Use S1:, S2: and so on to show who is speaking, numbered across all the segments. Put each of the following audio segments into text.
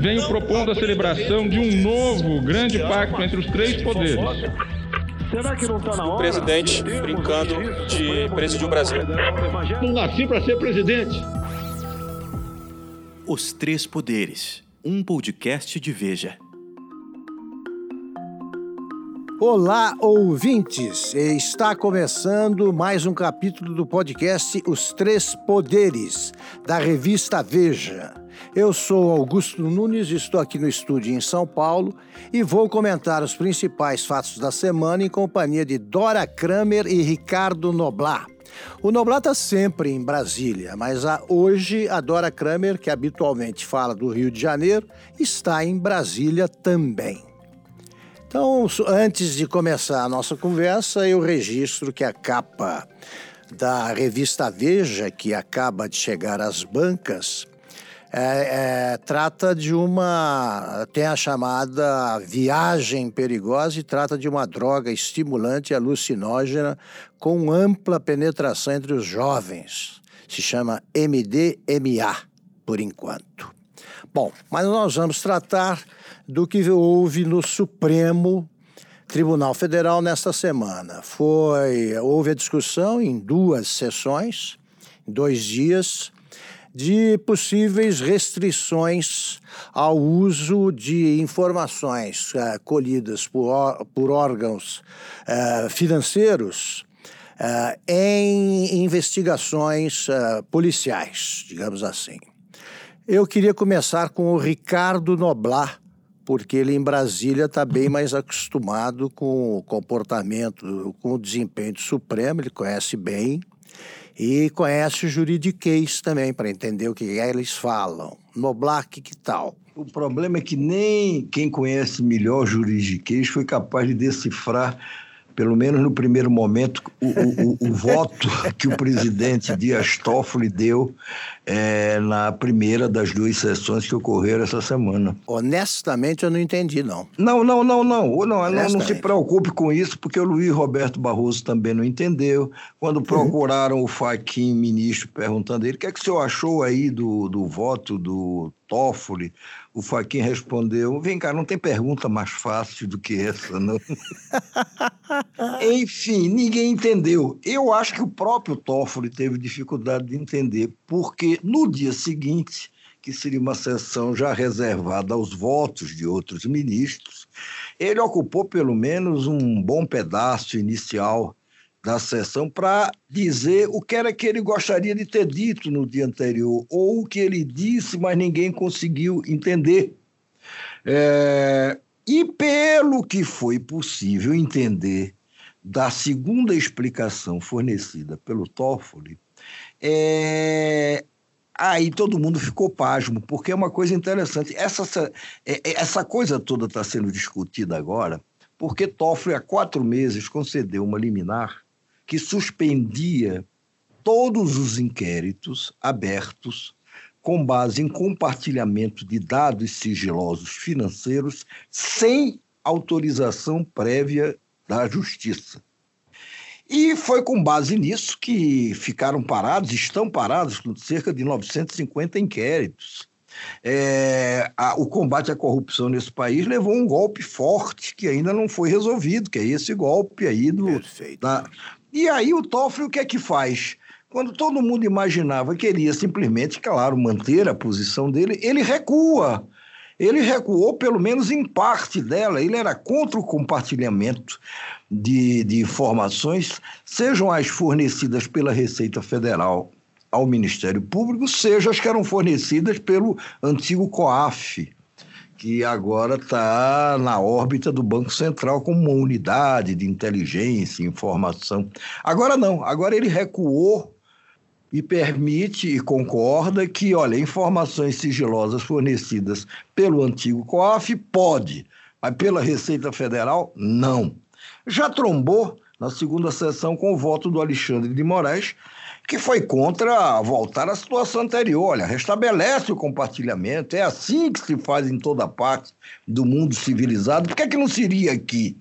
S1: venho propondo a celebração de um novo grande pacto entre os três poderes.
S2: Será que não está na hora?
S3: O presidente brincando de presidir o Brasil.
S4: Não nasci para ser presidente.
S5: Os Três Poderes, um podcast de Veja.
S6: Olá, ouvintes! Está começando mais um capítulo do podcast Os Três Poderes, da revista Veja. Eu sou Augusto Nunes, estou aqui no estúdio em São Paulo e vou comentar os principais fatos da semana em companhia de Dora Kramer e Ricardo Noblar. O Noblar está sempre em Brasília, mas hoje a Dora Kramer, que habitualmente fala do Rio de Janeiro, está em Brasília também. Então, antes de começar a nossa conversa, eu registro que a capa da revista Veja, que acaba de chegar às bancas, é, é, trata de uma. tem a chamada viagem perigosa e trata de uma droga estimulante e alucinógena com ampla penetração entre os jovens. Se chama MDMA, por enquanto. Bom, mas nós vamos tratar do que houve no Supremo Tribunal Federal nesta semana. Foi houve a discussão em duas sessões, em dois dias, de possíveis restrições ao uso de informações uh, colhidas por, por órgãos uh, financeiros uh, em investigações policiais, digamos assim. Eu queria começar com o Ricardo Noblar, porque ele em Brasília está bem mais acostumado com o comportamento, com o desempenho do Supremo, ele conhece bem e conhece o juridiquês também, para entender o que é eles falam. Noblar, que, que tal?
S7: O problema é que nem quem conhece melhor juridiquês foi capaz de decifrar pelo menos no primeiro momento, o, o, o, o voto que o presidente Dias Toffoli deu é, na primeira das duas sessões que ocorreram essa semana.
S6: Honestamente, eu não entendi, não.
S7: Não, não, não, não. Não, não, não se preocupe com isso, porque o Luiz Roberto Barroso também não entendeu. Quando uhum. procuraram uhum. o Faquin, ministro, perguntando ele, o que é que o senhor achou aí do, do voto do Toffoli? O Faquin respondeu: Vem cá, não tem pergunta mais fácil do que essa, não. Enfim, ninguém entendeu. Eu acho que o próprio Toffoli teve dificuldade de entender, porque no dia seguinte, que seria uma sessão já reservada aos votos de outros ministros, ele ocupou pelo menos um bom pedaço inicial da sessão para dizer o que era que ele gostaria de ter dito no dia anterior, ou o que ele disse, mas ninguém conseguiu entender. É, e pelo que foi possível entender da segunda explicação fornecida pelo Toffoli, é, aí todo mundo ficou pasmo, porque é uma coisa interessante. Essa, essa, é, essa coisa toda está sendo discutida agora, porque Toffoli, há quatro meses, concedeu uma liminar que suspendia todos os inquéritos abertos com base em compartilhamento de dados sigilosos financeiros sem autorização prévia da Justiça. E foi com base nisso que ficaram parados, estão parados, com cerca de 950 inquéritos. É, a, o combate à corrupção nesse país levou um golpe forte que ainda não foi resolvido, que é esse golpe aí do, da, e aí o Toffoli o que é que faz? Quando todo mundo imaginava que ele ia simplesmente, claro, manter a posição dele, ele recua. Ele recuou, pelo menos em parte dela. Ele era contra o compartilhamento de, de informações, sejam as fornecidas pela Receita Federal ao Ministério Público, sejam as que eram fornecidas pelo antigo COAF, que agora está na órbita do Banco Central como uma unidade de inteligência e informação. Agora não, agora ele recuou e permite e concorda que, olha, informações sigilosas fornecidas pelo antigo COAF pode, mas pela Receita Federal, não. Já trombou na segunda sessão com o voto do Alexandre de Moraes, que foi contra voltar à situação anterior. Olha, restabelece o compartilhamento, é assim que se faz em toda parte do mundo civilizado. Por que, é que não seria aqui?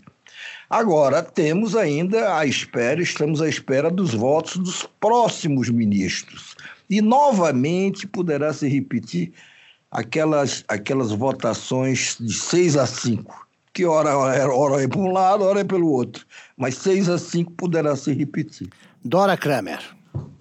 S7: Agora, temos ainda à espera, estamos à espera dos votos dos próximos ministros. E novamente poderá se repetir aquelas, aquelas votações de 6 a 5, que hora, hora, hora é para um lado, hora é pelo outro, mas 6 a 5 poderá se repetir.
S6: Dora Kramer.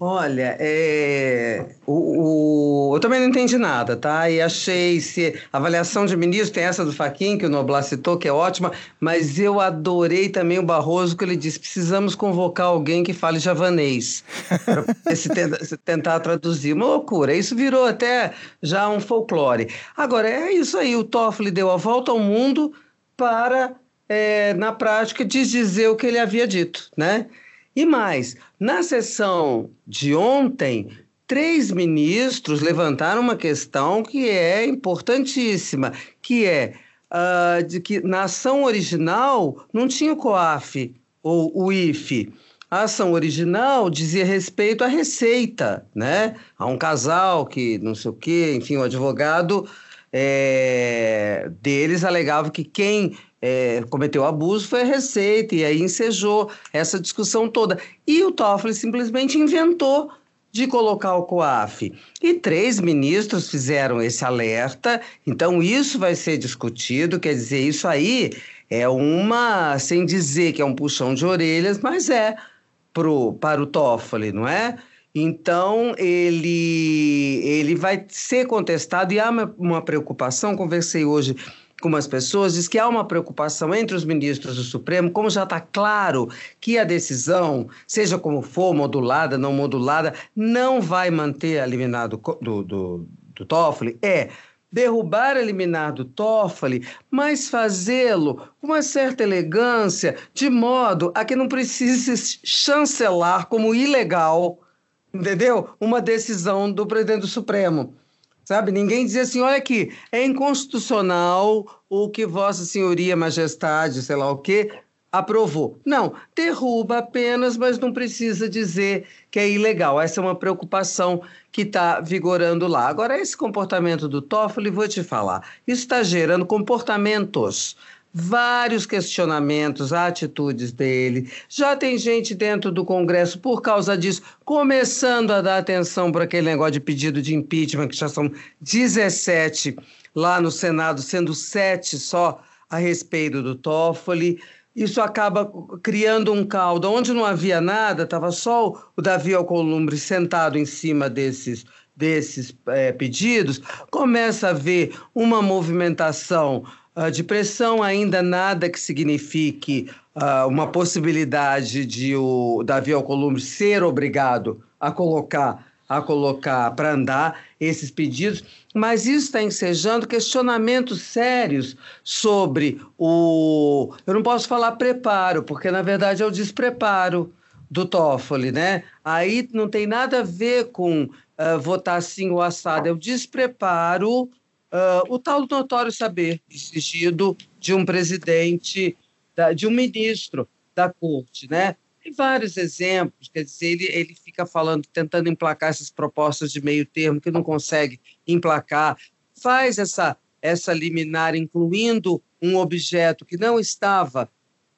S8: Olha, é, o, o, eu também não entendi nada, tá? E achei se a avaliação de ministro tem essa do Faquin que o Noblar citou, que é ótima, mas eu adorei também o Barroso que ele disse: precisamos convocar alguém que fale javanês para se, tenta, se tentar traduzir. Uma loucura. Isso virou até já um folclore. Agora é isso aí. O Toffoli deu a volta ao mundo para, é, na prática, desdizer o que ele havia dito, né? E mais, na sessão de ontem, três ministros levantaram uma questão que é importantíssima, que é uh, de que na ação original não tinha o COAF ou o IFE. A ação original dizia respeito à receita, né? A um casal que não sei o quê, enfim, o advogado é, deles alegava que quem é, cometeu abuso foi a Receita, e aí ensejou essa discussão toda. E o Toffoli simplesmente inventou de colocar o COAF. E três ministros fizeram esse alerta, então isso vai ser discutido, quer dizer, isso aí é uma, sem dizer que é um puxão de orelhas, mas é pro, para o Toffoli, não é? Então, ele, ele vai ser contestado e há uma, uma preocupação. Conversei hoje com umas pessoas, diz que há uma preocupação entre os ministros do Supremo, como já está claro que a decisão, seja como for, modulada, não modulada, não vai manter a liminar do, do, do, do Toffoli, é derrubar a liminar do Toffoli, mas fazê-lo com uma certa elegância, de modo a que não precise chancelar como ilegal, entendeu? Uma decisão do presidente do Supremo. Sabe? Ninguém dizia assim: olha aqui, é inconstitucional o que Vossa Senhoria, Majestade, sei lá o quê, aprovou. Não, derruba apenas, mas não precisa dizer que é ilegal. Essa é uma preocupação que está vigorando lá. Agora, esse comportamento do Toffoli, vou te falar, isso está gerando comportamentos vários questionamentos, atitudes dele. Já tem gente dentro do Congresso, por causa disso, começando a dar atenção para aquele negócio de pedido de impeachment, que já são 17 lá no Senado, sendo sete só a respeito do Toffoli. Isso acaba criando um caldo. Onde não havia nada, estava só o Davi Alcolumbre sentado em cima desses desses é, pedidos, começa a haver uma movimentação uh, de pressão, ainda nada que signifique uh, uma possibilidade de o Davi Alcolumbre ser obrigado a colocar a colocar para andar esses pedidos, mas isso está ensejando questionamentos sérios sobre o. Eu não posso falar preparo, porque na verdade é o despreparo do Toffoli, né? Aí não tem nada a ver com uh, votar assim ou assado, é o despreparo Uh, o tal notório saber exigido de um presidente, da, de um ministro da corte, né? Tem vários exemplos, quer dizer, ele, ele fica falando, tentando emplacar essas propostas de meio termo que não consegue emplacar, faz essa, essa liminar incluindo um objeto que não estava,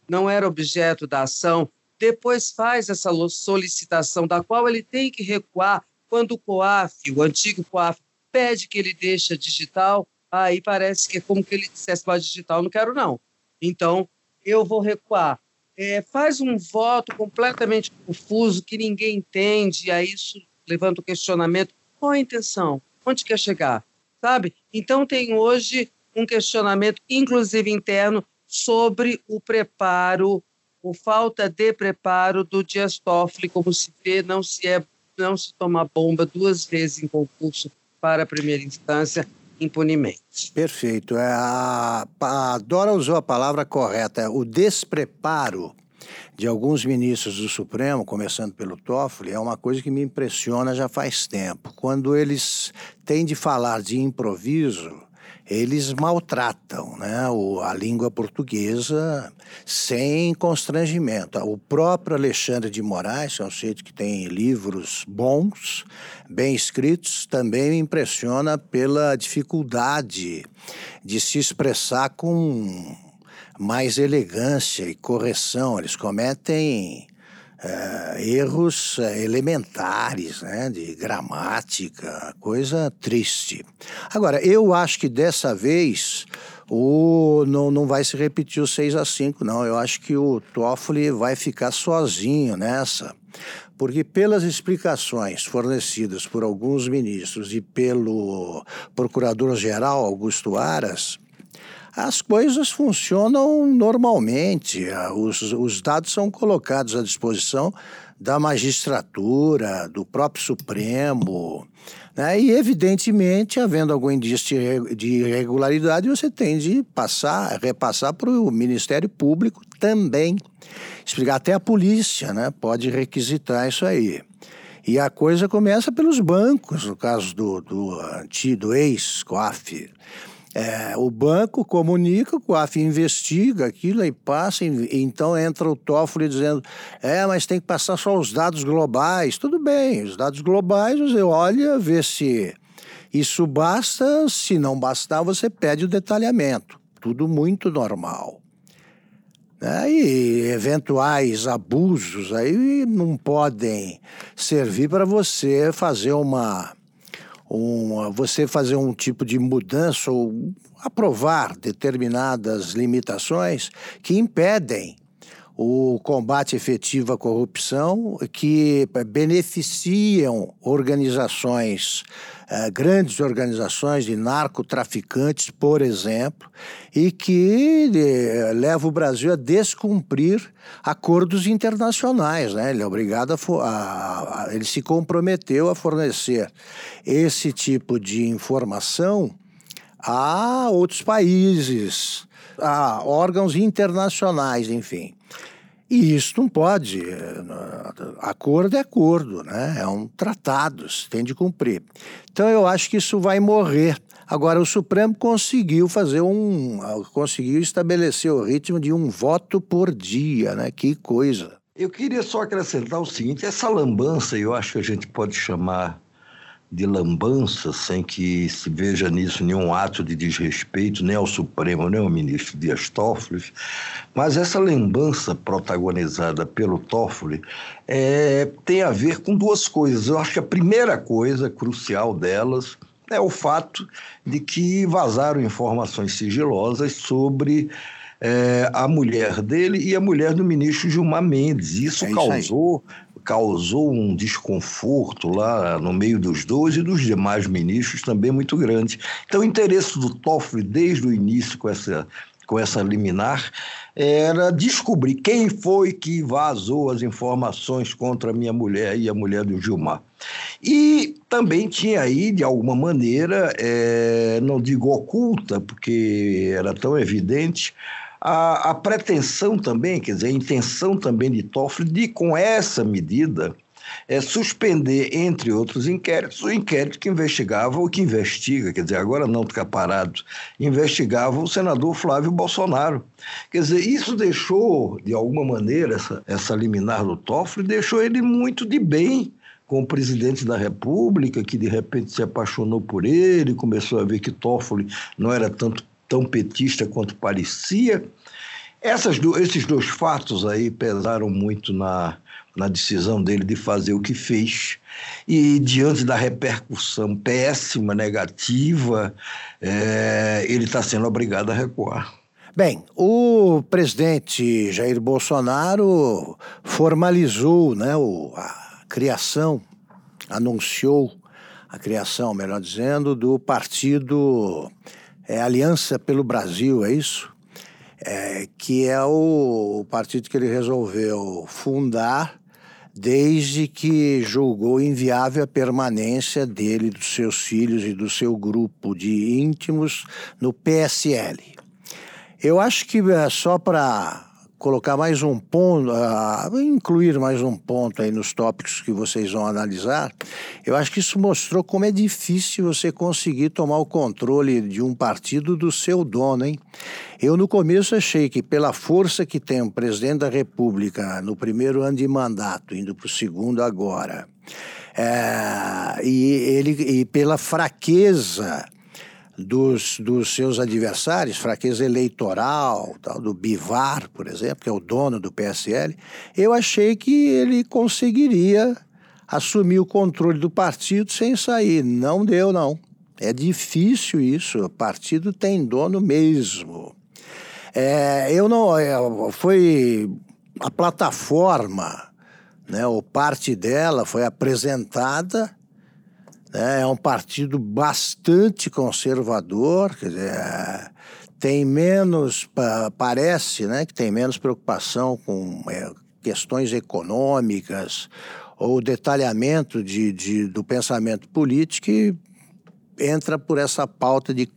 S8: não era objeto da ação, depois faz essa solicitação da qual ele tem que recuar quando o COAF, o antigo COAF, pede que ele deixe digital, aí parece que é como que ele dissesse, para digital, não quero não. Então, eu vou recuar. É, faz um voto completamente confuso, que ninguém entende, e aí isso levanta o questionamento, qual a intenção? Onde quer chegar? Sabe? Então, tem hoje um questionamento, inclusive interno, sobre o preparo, o falta de preparo do Dias Toffoli, como se vê, não se é não se toma bomba duas vezes em concurso para a primeira instância impunemente.
S6: Perfeito. É, a, a Dora usou a palavra correta. O despreparo de alguns ministros do Supremo, começando pelo Toffoli, é uma coisa que me impressiona já faz tempo. Quando eles têm de falar de improviso, eles maltratam né, a língua portuguesa sem constrangimento. O próprio Alexandre de Moraes, que é um sujeito que tem livros bons, bem escritos, também me impressiona pela dificuldade de se expressar com mais elegância e correção. Eles cometem é, erros é, elementares, né, de gramática, coisa triste. Agora, eu acho que dessa vez o, não, não vai se repetir o 6 a 5 não. Eu acho que o Toffoli vai ficar sozinho nessa, porque pelas explicações fornecidas por alguns ministros e pelo procurador-geral Augusto Aras, as coisas funcionam normalmente, os, os dados são colocados à disposição da magistratura, do próprio Supremo. Né? E, evidentemente, havendo algum indício de irregularidade, você tem de passar, repassar para o Ministério Público também. Explicar até a polícia, né? Pode requisitar isso aí. E a coisa começa pelos bancos, no caso do, do, do ex-COAF. É, o banco comunica, o COAF investiga aquilo e passa, e, então entra o Toffoli dizendo: é, mas tem que passar só os dados globais. Tudo bem, os dados globais você olha, vê se isso basta, se não bastar, você pede o detalhamento. Tudo muito normal. É, e eventuais abusos aí não podem servir para você fazer uma um, você fazer um tipo de mudança ou aprovar determinadas limitações que impedem o combate efetivo à corrupção, que beneficiam organizações, eh, grandes organizações de narcotraficantes, por exemplo, e que eh, leva o Brasil a descumprir acordos internacionais. Né? Ele é obrigado a, a, a. Ele se comprometeu a fornecer esse tipo de informação a outros países, a órgãos internacionais, enfim. E isso não pode. Acordo é acordo, né? É um tratado, se tem de cumprir. Então eu acho que isso vai morrer. Agora, o Supremo conseguiu fazer um. conseguiu estabelecer o ritmo de um voto por dia, né? Que coisa.
S7: Eu queria só acrescentar o seguinte: essa lambança, eu acho que a gente pode chamar de lambança, sem que se veja nisso nenhum ato de desrespeito, nem ao Supremo, nem ao ministro Dias Toffoli, mas essa lambança protagonizada pelo Toffoli é, tem a ver com duas coisas. Eu acho que a primeira coisa crucial delas é o fato de que vazaram informações sigilosas sobre é, a mulher dele e a mulher do ministro Gilmar Mendes. Isso, é isso causou um desconforto lá no meio dos dois e dos demais ministros também muito grande. Então, o interesse do Toffoli desde o início com essa com essa liminar era descobrir quem foi que vazou as informações contra a minha mulher e a mulher do Gilmar. E também tinha aí, de alguma maneira, é, não digo oculta, porque era tão evidente, a, a pretensão também, quer dizer, a intenção também de Toffoli de, com essa medida, é suspender, entre outros inquéritos, o inquérito que investigava ou que investiga, quer dizer, agora não ficar parado, investigava o senador Flávio Bolsonaro. Quer dizer, isso deixou, de alguma maneira, essa, essa liminar do Toffoli, deixou ele muito de bem com o presidente da República, que de repente se apaixonou por ele, começou a ver que Toffoli não era tanto tão petista quanto parecia. Essas esses dois fatos aí pesaram muito na, na decisão dele de fazer o que fez. E diante da repercussão péssima, negativa, é, ele está sendo obrigado a recuar.
S6: Bem, o presidente Jair Bolsonaro formalizou né, o, a criação, anunciou a criação, melhor dizendo, do partido é, Aliança pelo Brasil, é isso? É, que é o, o partido que ele resolveu fundar desde que julgou inviável a permanência dele, dos seus filhos e do seu grupo de íntimos no PSL. Eu acho que é só para colocar mais um ponto, uh, incluir mais um ponto aí nos tópicos que vocês vão analisar, eu acho que isso mostrou como é difícil você conseguir tomar o controle de um partido do seu dono, hein? Eu no começo achei que pela força que tem o presidente da República no primeiro ano de mandato, indo para o segundo agora, é, e ele e pela fraqueza dos, dos seus adversários, fraqueza eleitoral, tal, do Bivar, por exemplo, que é o dono do PSL, eu achei que ele conseguiria assumir o controle do partido sem sair. Não deu, não. É difícil isso. O partido tem dono mesmo. É, eu não. É, foi a plataforma, né, ou parte dela foi apresentada? É um partido bastante conservador, quer dizer, tem menos, parece né, que tem menos preocupação com é, questões econômicas ou detalhamento de, de, do pensamento político e entra por essa pauta de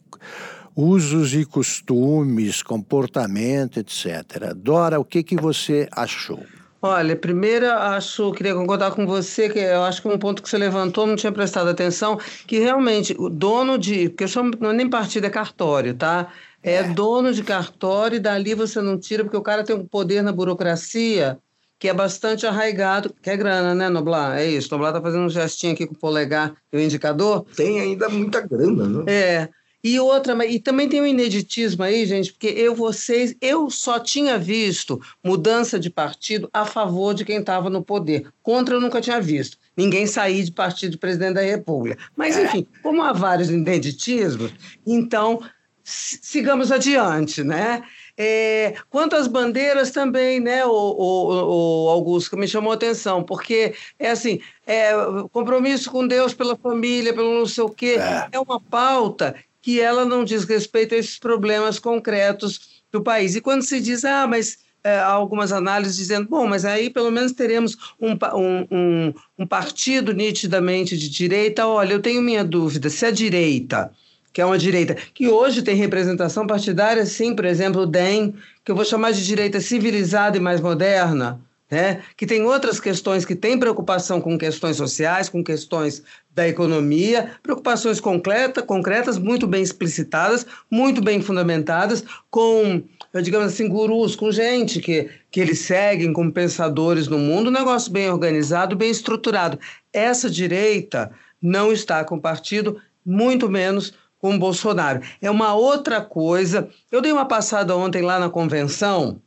S6: usos e costumes, comportamento, etc. Dora, o que, que você achou?
S8: Olha, primeiro acho, queria concordar com você, que eu acho que um ponto que você levantou, não tinha prestado atenção, que realmente o dono de, porque eu chamo, não é nem partido, é cartório, tá? É, é dono de cartório e dali você não tira, porque o cara tem um poder na burocracia que é bastante arraigado, que é grana, né, Noblar? É isso, Noblar tá fazendo um gestinho aqui com o polegar e o indicador.
S7: Tem ainda muita grana, né?
S8: É, e outra, e também tem um ineditismo aí, gente, porque eu, vocês, eu só tinha visto mudança de partido a favor de quem estava no poder. Contra eu nunca tinha visto. Ninguém sair de partido de presidente da República. Mas, é. enfim, como há vários ineditismos, então sigamos adiante, né? É, quanto às bandeiras também, né, o, o, o, Augusto, que me chamou a atenção, porque é assim, é, compromisso com Deus pela família, pelo não sei o quê, é, é uma pauta que ela não diz respeito a esses problemas concretos do país. E quando se diz, ah, mas é, algumas análises dizendo, bom, mas aí pelo menos teremos um, um, um, um partido nitidamente de direita. Olha, eu tenho minha dúvida, se a direita que é uma direita que hoje tem representação partidária, sim, por exemplo, o DEM, que eu vou chamar de direita civilizada e mais moderna, né? que tem outras questões, que tem preocupação com questões sociais, com questões da economia, preocupações concreta, concretas, muito bem explicitadas, muito bem fundamentadas, com, digamos assim, gurus, com gente que, que eles seguem como pensadores no mundo, um negócio bem organizado, bem estruturado. Essa direita não está com partido, muito menos com o Bolsonaro. É uma outra coisa. Eu dei uma passada ontem lá na convenção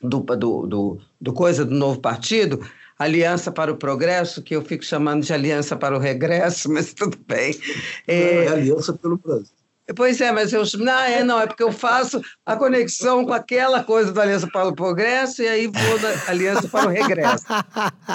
S8: do, do, do, do coisa do novo partido, Aliança para o Progresso, que eu fico chamando de Aliança para o Regresso, mas tudo bem.
S7: É, é Aliança pelo Brasil.
S8: Pois é, mas eu não é não é porque eu faço a conexão com aquela coisa da Aliança para o Progresso e aí vou da Aliança para o Regresso.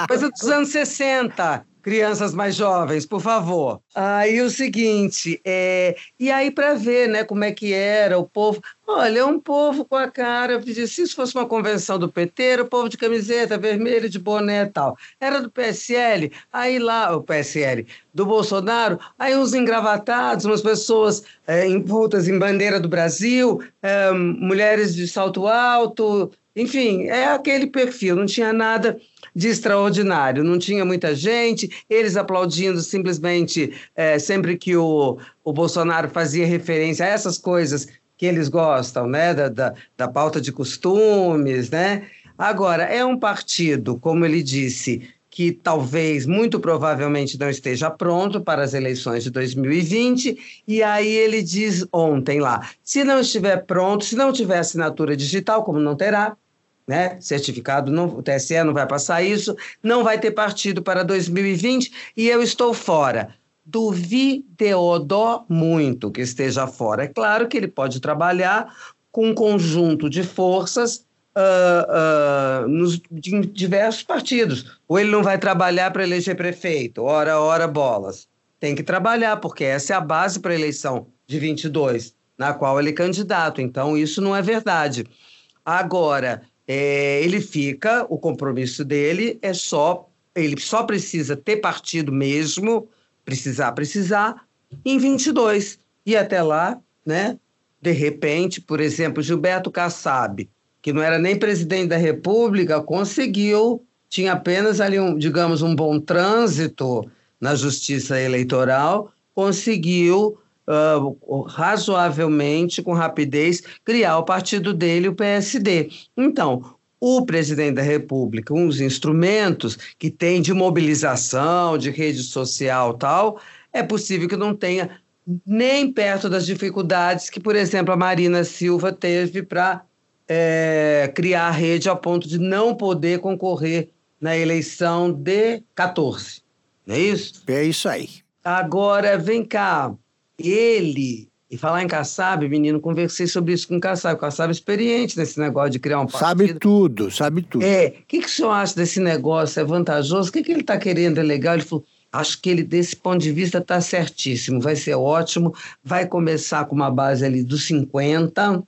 S8: Coisa dos anos 60, crianças mais jovens, por favor. Aí o seguinte, é, e aí para ver, né, como é que era o povo. Olha, um povo com a cara, se isso fosse uma convenção do PT, era o povo de camiseta vermelha, de boné e tal. Era do PSL, aí lá, o PSL, do Bolsonaro, aí uns engravatados, umas pessoas é, envoltas em bandeira do Brasil, é, mulheres de salto alto, enfim, é aquele perfil, não tinha nada de extraordinário. Não tinha muita gente, eles aplaudindo simplesmente é, sempre que o, o Bolsonaro fazia referência a essas coisas que eles gostam, né? Da, da, da pauta de costumes, né? Agora, é um partido, como ele disse, que talvez, muito provavelmente, não esteja pronto para as eleições de 2020. E aí ele diz ontem lá: se não estiver pronto, se não tiver assinatura digital, como não terá, né? Certificado, não, o TSE não vai passar isso, não vai ter partido para 2020 e eu estou fora. Duvideodó muito que esteja fora. É claro que ele pode trabalhar com um conjunto de forças uh, uh, nos diversos partidos. Ou ele não vai trabalhar para eleger prefeito, ora, ora, bolas. Tem que trabalhar, porque essa é a base para a eleição de 22, na qual ele é candidato. Então, isso não é verdade. Agora, é, ele fica, o compromisso dele é só, ele só precisa ter partido mesmo, precisar, precisar, em 22. E até lá, né, de repente, por exemplo, Gilberto Kassab, que não era nem presidente da República, conseguiu, tinha apenas ali, um, digamos, um bom trânsito na justiça eleitoral, conseguiu uh, razoavelmente, com rapidez, criar o partido dele, o PSD. Então, o presidente da República, uns instrumentos que tem de mobilização, de rede social tal, é possível que não tenha nem perto das dificuldades que, por exemplo, a Marina Silva teve para é, criar a rede ao ponto de não poder concorrer na eleição de 14. Não é isso?
S6: É isso aí.
S8: Agora, vem cá. Ele, e falar em Kassab, menino, conversei sobre isso com o Kassab. O Kassab é experiente nesse negócio de criar um partido.
S6: Sabe tudo, sabe tudo.
S8: É. O que, que o senhor acha desse negócio? É vantajoso? O que, que ele está querendo? É legal? Ele falou, acho que ele, desse ponto de vista, está certíssimo. Vai ser ótimo. Vai começar com uma base ali dos 50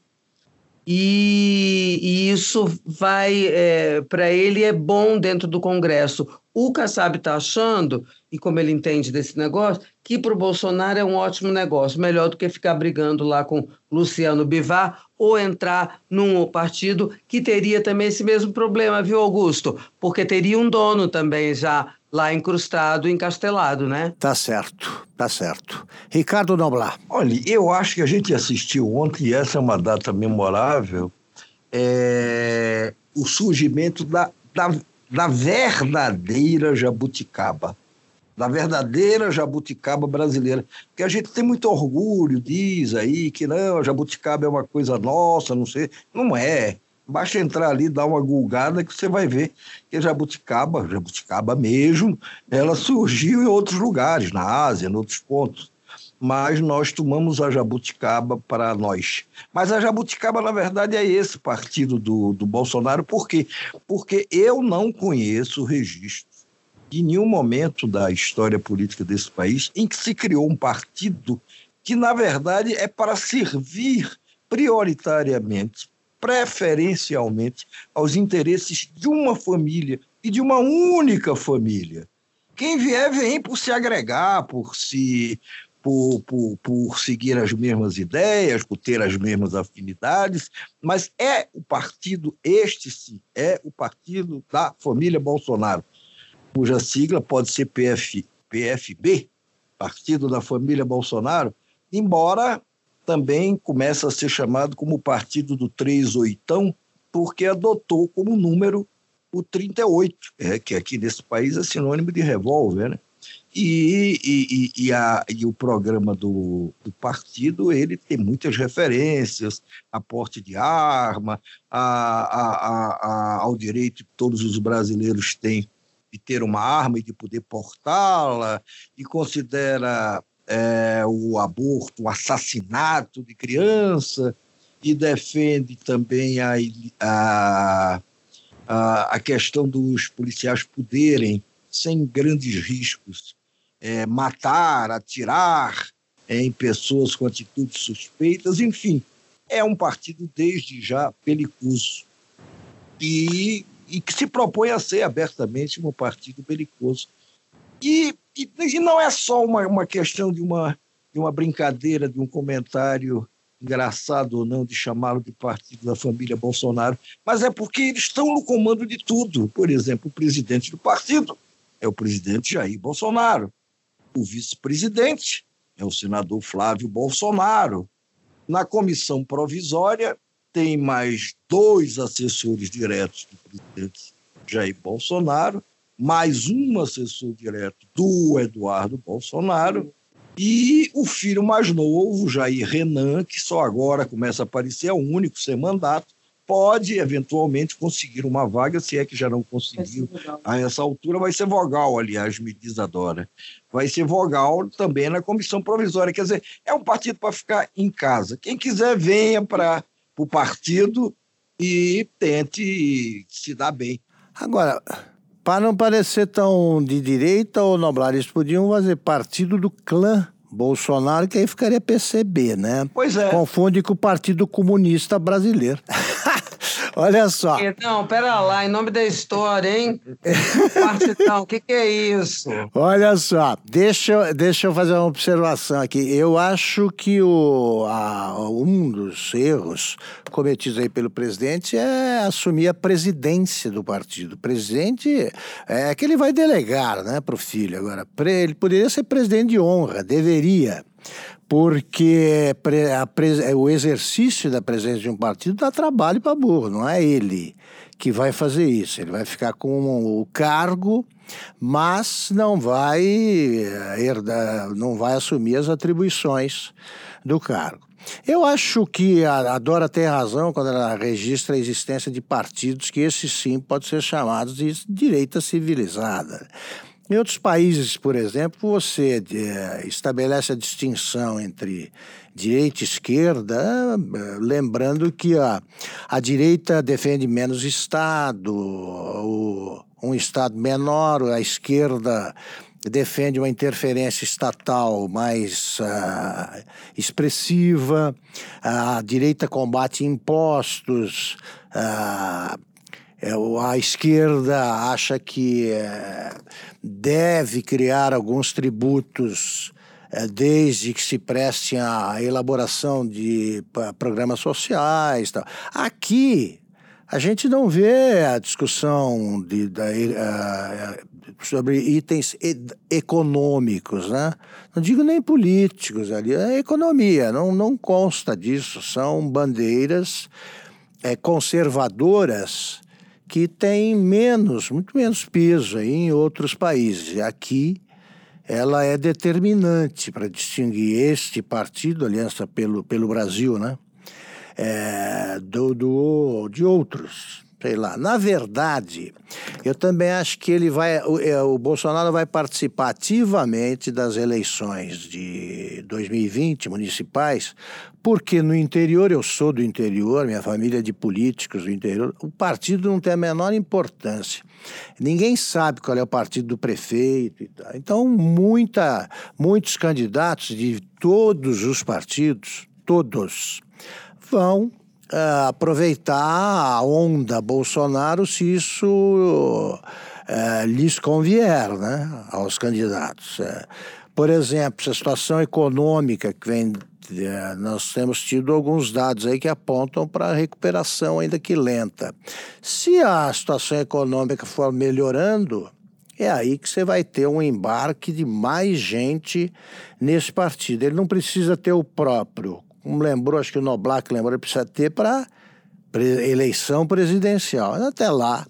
S8: e, e isso vai, é, para ele, é bom dentro do Congresso. O Kassab está achando, e como ele entende desse negócio, que para o Bolsonaro é um ótimo negócio, melhor do que ficar brigando lá com Luciano Bivar ou entrar num partido que teria também esse mesmo problema, viu, Augusto? Porque teria um dono também já lá incrustado, encastelado, né?
S6: Tá certo, tá certo. Ricardo Noblar.
S7: Olha, eu acho que a gente assistiu ontem, e essa é uma data memorável, é, o surgimento da, da, da verdadeira jabuticaba da verdadeira jabuticaba brasileira. Porque a gente tem muito orgulho, diz aí que não, a jabuticaba é uma coisa nossa, não sei. Não é. Basta entrar ali, dar uma gulgada que você vai ver que a jabuticaba, jabuticaba mesmo, ela surgiu em outros lugares, na Ásia, em outros pontos. Mas nós tomamos a jabuticaba para nós. Mas a jabuticaba, na verdade, é esse partido do, do Bolsonaro. Por quê? Porque eu não conheço o registro de nenhum momento da história política desse país em que se criou um partido que, na verdade, é para servir prioritariamente preferencialmente aos interesses de uma família e de uma única família. Quem vier, vem por se agregar, por se. Por, por, por seguir as mesmas ideias, por ter as mesmas afinidades, mas é o partido, este sim, é o partido da família Bolsonaro, cuja sigla pode ser PF, PFB, Partido da Família Bolsonaro, embora também começa a ser chamado como Partido do Três Oitão, porque adotou como número o 38, é, que aqui nesse país é sinônimo de revólver, né? E, e, e, a, e, o programa do, do, partido ele tem muitas referências a porte de arma, a, a, ao direito que todos os brasileiros têm de ter uma arma e de poder portá-la, e considera é, o aborto, o assassinato de criança, e defende também a, a questão dos policiais poderem, sem grandes riscos, é, matar, atirar em pessoas com atitudes suspeitas, enfim, é um partido desde já belicoso e, e que se propõe a ser abertamente um partido belicoso. E e, e não é só uma, uma questão de uma, de uma brincadeira, de um comentário engraçado ou não de chamá-lo de partido da família Bolsonaro, mas é porque eles estão no comando de tudo. Por exemplo, o presidente do partido é o presidente Jair Bolsonaro. O vice-presidente é o senador Flávio Bolsonaro. Na comissão provisória tem mais dois assessores diretos do presidente Jair Bolsonaro mais um assessor direto do Eduardo Bolsonaro, e o filho mais novo, Jair Renan, que só agora começa a aparecer, é o único sem mandato, pode eventualmente conseguir uma vaga, se é que já não conseguiu a essa altura, vai ser vogal, aliás, me diz a Dora. Vai ser vogal também na comissão provisória. Quer dizer, é um partido para ficar em casa. Quem quiser, venha para o partido e tente se dar bem.
S6: Agora, para não parecer tão de direita ou noblar, eles podiam fazer partido do clã Bolsonaro, que aí ficaria PCB, né?
S7: Pois é.
S6: Confunde com o Partido Comunista Brasileiro. Olha só.
S8: Não, pera lá, em nome da história, hein? Partidão, o que, que é isso?
S6: Olha só, deixa, deixa eu fazer uma observação aqui. Eu acho que o, a, um dos erros cometidos aí pelo presidente é assumir a presidência do partido. O presidente é que ele vai delegar, né, para o filho agora. Ele poderia ser presidente de honra, deveria. Porque o exercício da presença de um partido dá trabalho para burro, não é ele que vai fazer isso. Ele vai ficar com o cargo, mas não vai eh, herdar, não vai assumir as atribuições do cargo. Eu acho que a, Dora tem razão quando ela registra a existência de partidos que esses sim podem ser chamados de direita civilizada. Em outros países, por exemplo, você é, estabelece a distinção entre direita e esquerda, eh, lembrando que a, a direita defende menos Estado, um Estado menor, a esquerda defende uma interferência estatal mais uh, expressiva, a direita combate impostos, uh, a esquerda acha que uh, deve criar alguns tributos desde que se preste a elaboração de programas sociais. Tal. Aqui, a gente não vê a discussão de, da, sobre itens econômicos, né? Não digo nem políticos ali, é economia, não, não consta disso. São bandeiras é, conservadoras que têm menos, muito menos peso em outros países. Aqui ela é determinante para distinguir este partido, Aliança pelo, pelo Brasil, né? É, do, do, de outros sei lá. Na verdade, eu também acho que ele vai, o, é, o Bolsonaro vai participar ativamente das eleições de 2020 municipais, porque no interior, eu sou do interior, minha família é de políticos do interior, o partido não tem a menor importância. Ninguém sabe qual é o partido do prefeito e tal. Então, muita, muitos candidatos de todos os partidos, todos, vão uh, aproveitar a onda Bolsonaro se isso uh, lhes convier, né, aos candidatos. Uh, por exemplo, a situação econômica que vem nós temos tido alguns dados aí que apontam para a recuperação ainda que lenta. Se a situação econômica for melhorando, é aí que você vai ter um embarque de mais gente nesse partido. Ele não precisa ter o próprio como lembrou, acho que o Noblat lembrou, precisa ter para eleição presidencial. Até lá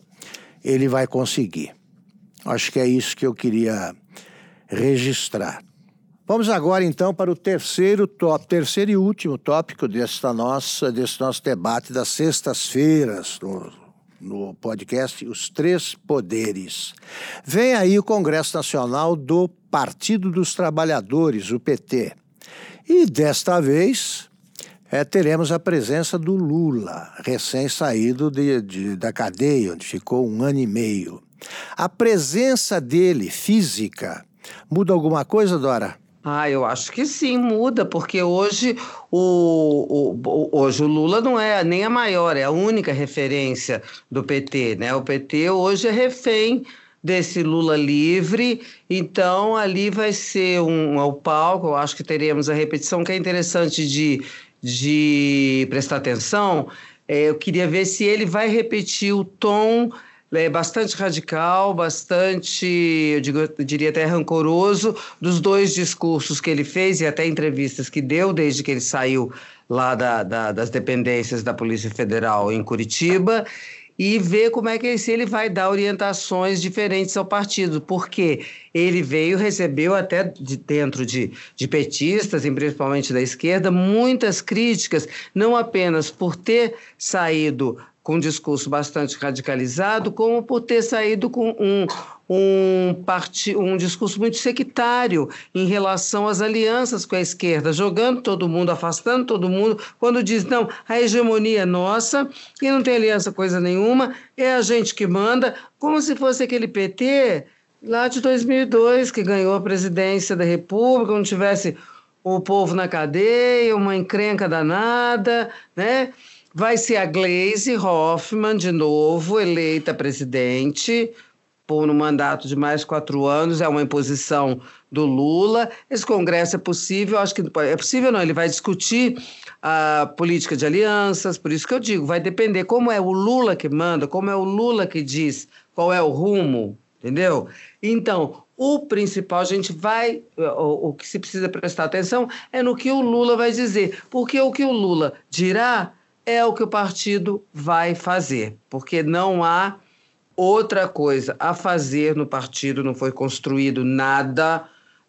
S6: ele vai conseguir. Acho que é isso que eu queria registrar. Vamos agora então para o terceiro top, terceiro e último tópico desta nossa, desse nosso debate das sextas-feiras no, no podcast Os Três Poderes. Vem aí o Congresso Nacional do Partido dos Trabalhadores, o PT. E desta vez é, teremos a presença do Lula, recém-saído de, de, da cadeia, onde ficou um ano e meio. A presença dele, física, muda alguma coisa, Dora?
S8: Ah, eu acho que sim, muda, porque hoje o, o, hoje o Lula não é nem a maior, é a única referência do PT, né? O PT hoje é refém desse Lula livre. Então, ali vai ser um, um palco, eu acho que teremos a repetição, que é interessante de, de prestar atenção. É, eu queria ver se ele vai repetir o tom é, bastante radical, bastante, eu, digo, eu diria até rancoroso, dos dois discursos que ele fez e até entrevistas que deu desde que ele saiu lá da, da, das dependências da Polícia Federal em Curitiba e ver como é que se ele vai dar orientações diferentes ao partido, porque ele veio, recebeu até de dentro de, de petistas, e principalmente da esquerda, muitas críticas, não apenas por ter saído com um discurso bastante radicalizado, como por ter saído com um, um, um discurso muito sectário em relação às alianças com a esquerda, jogando todo mundo, afastando todo mundo, quando diz, não, a hegemonia é nossa e não tem aliança coisa nenhuma, é a gente que manda, como se fosse aquele PT lá de 2002, que ganhou a presidência da República, não tivesse o povo na cadeia, uma encrenca danada, né? Vai ser a Gleisi Hoffmann, de novo, eleita presidente por um mandato de mais quatro anos, é uma imposição do Lula. Esse Congresso é possível, acho que é possível não, ele vai discutir a política de alianças, por isso que eu digo, vai depender como é o Lula que manda, como é o Lula que diz qual é o rumo, entendeu? Então, o principal, a gente vai, o, o, que se precisa prestar atenção é no que o Lula vai dizer, porque o que o Lula dirá é o que o partido vai fazer, porque não há outra coisa a fazer no partido, não foi construído nada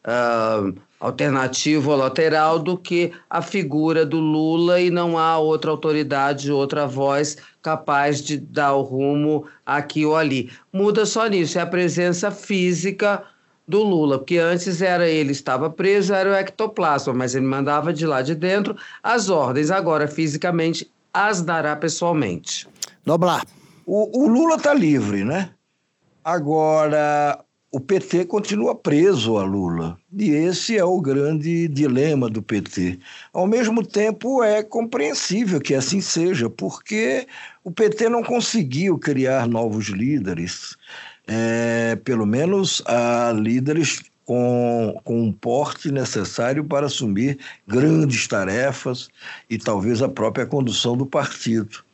S8: uh, alternativo ou lateral do que a figura do Lula e não há outra autoridade, outra voz capaz de dar o rumo aqui ou ali. Muda só nisso, é a presença física do Lula, porque antes era ele estava preso, era o ectoplasma, mas ele mandava de lá de dentro as ordens. Agora, fisicamente, as dará pessoalmente.
S6: Noblar.
S7: O, o Lula está livre, né? Agora, o PT continua preso a Lula. E esse é o grande dilema do PT. Ao mesmo tempo, é compreensível que assim seja, porque o PT não conseguiu criar novos líderes é, pelo menos líderes com, com um porte necessário para assumir grandes tarefas e talvez a própria condução do partido.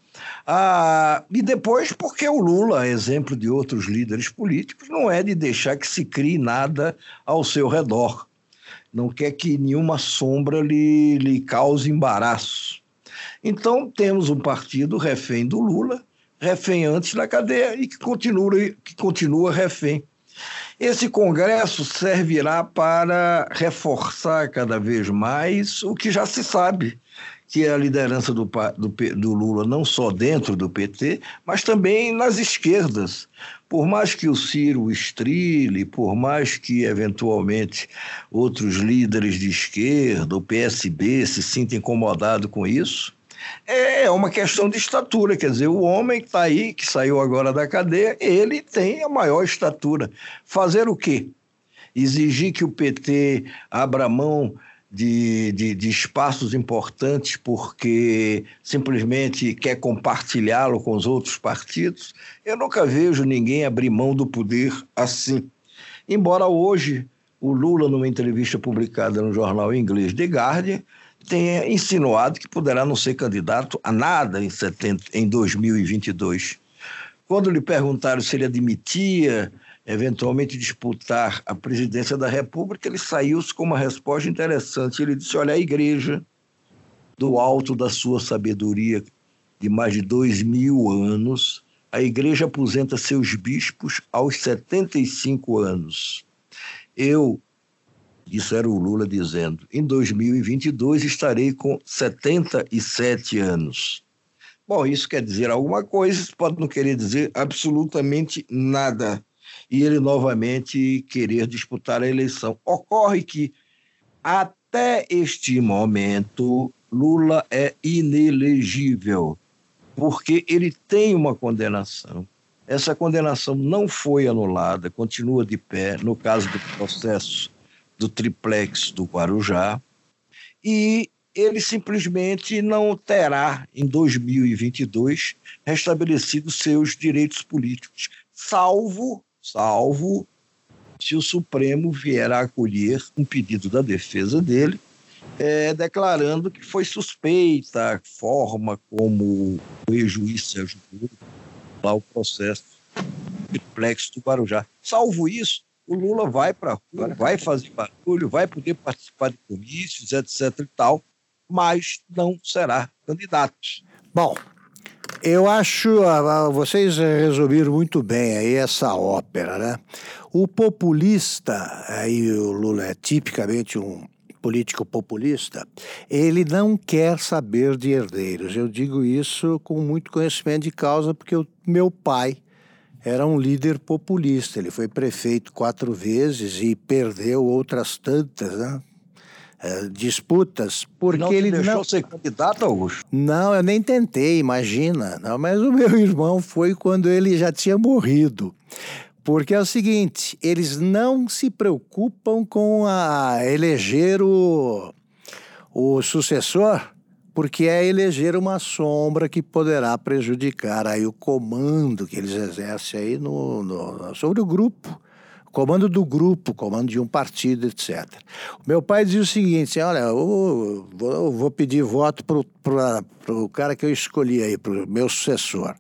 S7: Ah, e depois, porque o Lula, exemplo de outros líderes políticos, não é de deixar que se crie nada ao seu redor. Não quer que nenhuma sombra lhe, lhe cause embaraço. Então, temos um partido refém do Lula, refém antes na cadeia e que continua, que continua refém. Esse congresso servirá para reforçar cada vez mais o que já se sabe, que é a liderança do, do, do, Lula não só dentro do PT, mas também nas esquerdas. Por mais que o Ciro estrile, por mais que eventualmente outros líderes de esquerda, o PSB, se sintam incomodados com isso, é uma questão de estatura, quer dizer, o homem que está aí, que saiu agora da cadeia, ele tem a maior estatura. Fazer o quê? Exigir que o PT abra mão de, de, de espaços importantes porque simplesmente quer compartilhá-lo com os outros partidos? Eu nunca vejo ninguém abrir mão do poder assim. Embora hoje o Lula, numa entrevista publicada no jornal inglês The Guardian, tenha insinuado que poderá não ser candidato a nada em, 70, em 2022. Quando lhe perguntaram se ele admitia eventualmente disputar a presidência da República, ele saiu com uma resposta interessante. Ele disse: Olha, a igreja, do alto da sua sabedoria de mais de dois mil anos, a igreja aposenta seus bispos aos 75 anos. Eu isso era o Lula dizendo: em 2022 estarei com 77 anos. Bom, isso quer dizer alguma coisa, isso pode não querer dizer absolutamente nada. E ele novamente querer disputar a eleição. Ocorre que, até este momento, Lula é inelegível, porque ele tem uma condenação. Essa condenação não foi anulada, continua de pé no caso do processo do triplex do Guarujá, e ele simplesmente não terá, em 2022, restabelecido seus direitos políticos, salvo, salvo se o Supremo vier a acolher um pedido da defesa dele, é, declarando que foi suspeita a forma como o ex-juiz Sérgio Moro lá o processo triplex do Guarujá. Salvo isso, o Lula vai para a rua, vai fazer barulho, vai poder participar de comícios, etc. e tal, mas não será candidato.
S6: Bom, eu acho, ah, ah, vocês resolveram muito bem aí essa ópera, né? O populista, aí o Lula é tipicamente um político populista, ele não quer saber de herdeiros. Eu digo isso com muito conhecimento de causa, porque o meu pai era um líder populista. Ele foi prefeito quatro vezes e perdeu outras tantas, né? É, disputas porque
S7: não
S6: ele
S7: deixou
S6: não
S7: ser candidato Augusto?
S6: Não eu nem tentei imagina. Não mas o meu irmão foi quando ele já tinha morrido. Porque é o seguinte eles não se preocupam com a eleger o, o sucessor porque é eleger uma sombra que poderá prejudicar aí o comando que eles exercem aí no, no, sobre o grupo, comando do grupo, comando de um partido, etc. O meu pai dizia o seguinte, olha, eu vou, eu vou pedir voto para o cara que eu escolhi aí, para o meu sucessor.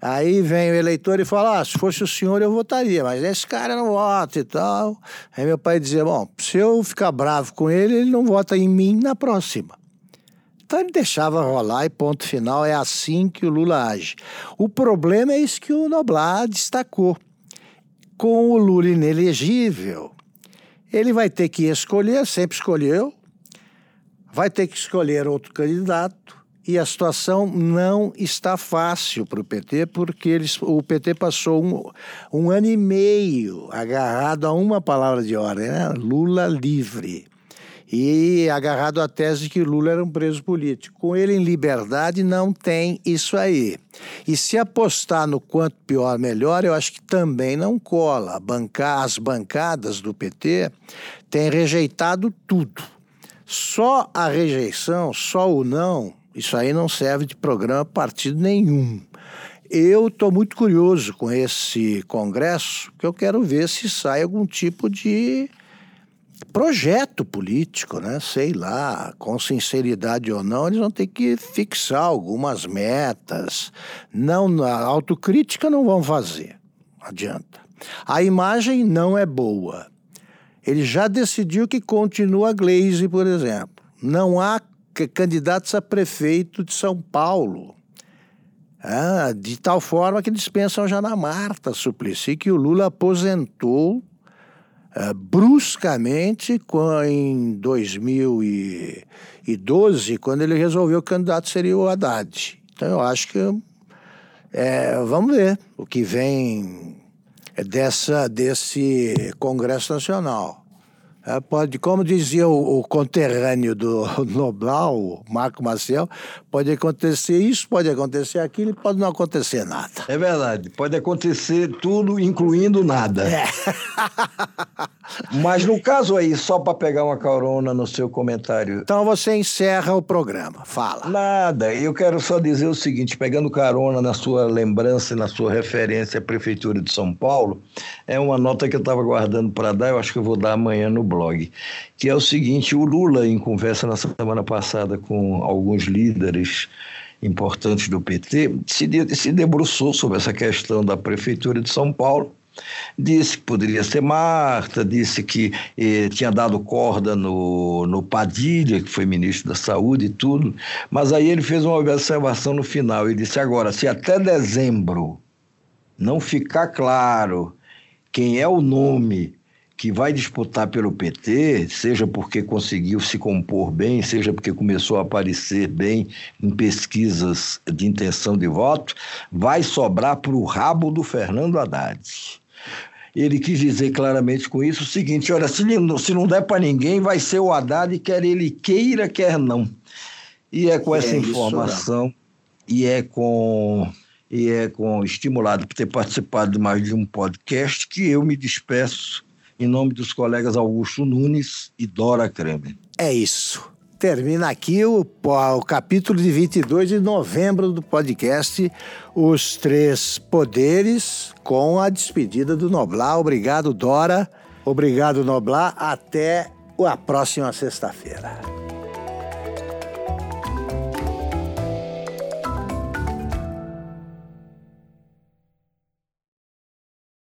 S6: Aí vem o eleitor e fala: ah, se fosse o senhor eu votaria, mas esse cara não vota e tal. Aí meu pai dizia: bom, se eu ficar bravo com ele, ele não vota em mim na próxima. Então ele deixava rolar e ponto final, é assim que o Lula age. O problema é isso que o Noblar destacou. Com o Lula inelegível, ele vai ter que escolher, sempre escolheu, vai ter que escolher outro candidato, e a situação não está fácil para o PT, porque eles, o PT passou um, um ano e meio agarrado a uma palavra de ordem, né? Lula livre. E agarrado à tese de que Lula era um preso político. Com ele em liberdade, não tem isso aí. E se apostar no quanto pior, melhor, eu acho que também não cola. Bancar, as bancadas do PT têm rejeitado tudo. Só a rejeição, só o não, isso aí não serve de programa partido nenhum. Eu estou muito curioso com esse congresso, que eu quero ver se sai algum tipo de projeto político, né? Sei lá, com sinceridade ou não, eles vão ter que fixar algumas metas. Não, a autocrítica não vão fazer. Adianta. A imagem não é boa. Ele já decidiu que continua a Glaze, por exemplo. Não há candidatos a prefeito de São Paulo. Ah, de tal forma que eles pensam já na Marta Suplicy, que o Lula aposentou ah, bruscamente em 2012, quando ele resolveu que o candidato seria o Haddad. Então eu acho que é, vamos ver o que vem dessa, desse Congresso Nacional. É, pode, como dizia o, o conterrâneo do Noblar, o Marco Maciel, pode acontecer isso, pode acontecer aquilo e pode não acontecer nada.
S7: É verdade, pode acontecer tudo, incluindo nada. É. Mas no caso aí, só para pegar uma carona no seu comentário.
S6: Então você encerra o programa, fala.
S7: Nada, eu quero só dizer o seguinte: pegando carona na sua lembrança e na sua referência à Prefeitura de São Paulo, é uma nota que eu estava guardando para dar, eu acho que eu vou dar amanhã no blog, que é o seguinte: o Lula, em conversa na semana passada com alguns líderes importantes do PT, se, de, se debruçou sobre essa questão da Prefeitura de São Paulo. Disse que poderia ser Marta, disse que eh, tinha dado corda no, no Padilha, que foi ministro da Saúde e tudo, mas aí ele fez uma observação no final e disse: agora, se até dezembro não ficar claro quem é o nome que vai disputar pelo PT, seja porque conseguiu se compor bem, seja porque começou a aparecer bem em pesquisas de intenção de voto, vai sobrar para o rabo do Fernando Haddad. Ele quis dizer claramente com isso o seguinte: olha, se não, se não der para ninguém, vai ser o Haddad, quer ele queira, quer não. E é com é essa informação, isso, e é com e é com estimulado por ter participado de mais de um podcast que eu me despeço em nome dos colegas Augusto Nunes e Dora Kramer.
S6: É isso. Termina aqui o, o capítulo de 22 de novembro do podcast Os Três Poderes, com a despedida do Noblar. Obrigado, Dora. Obrigado, Noblar. Até a próxima sexta-feira.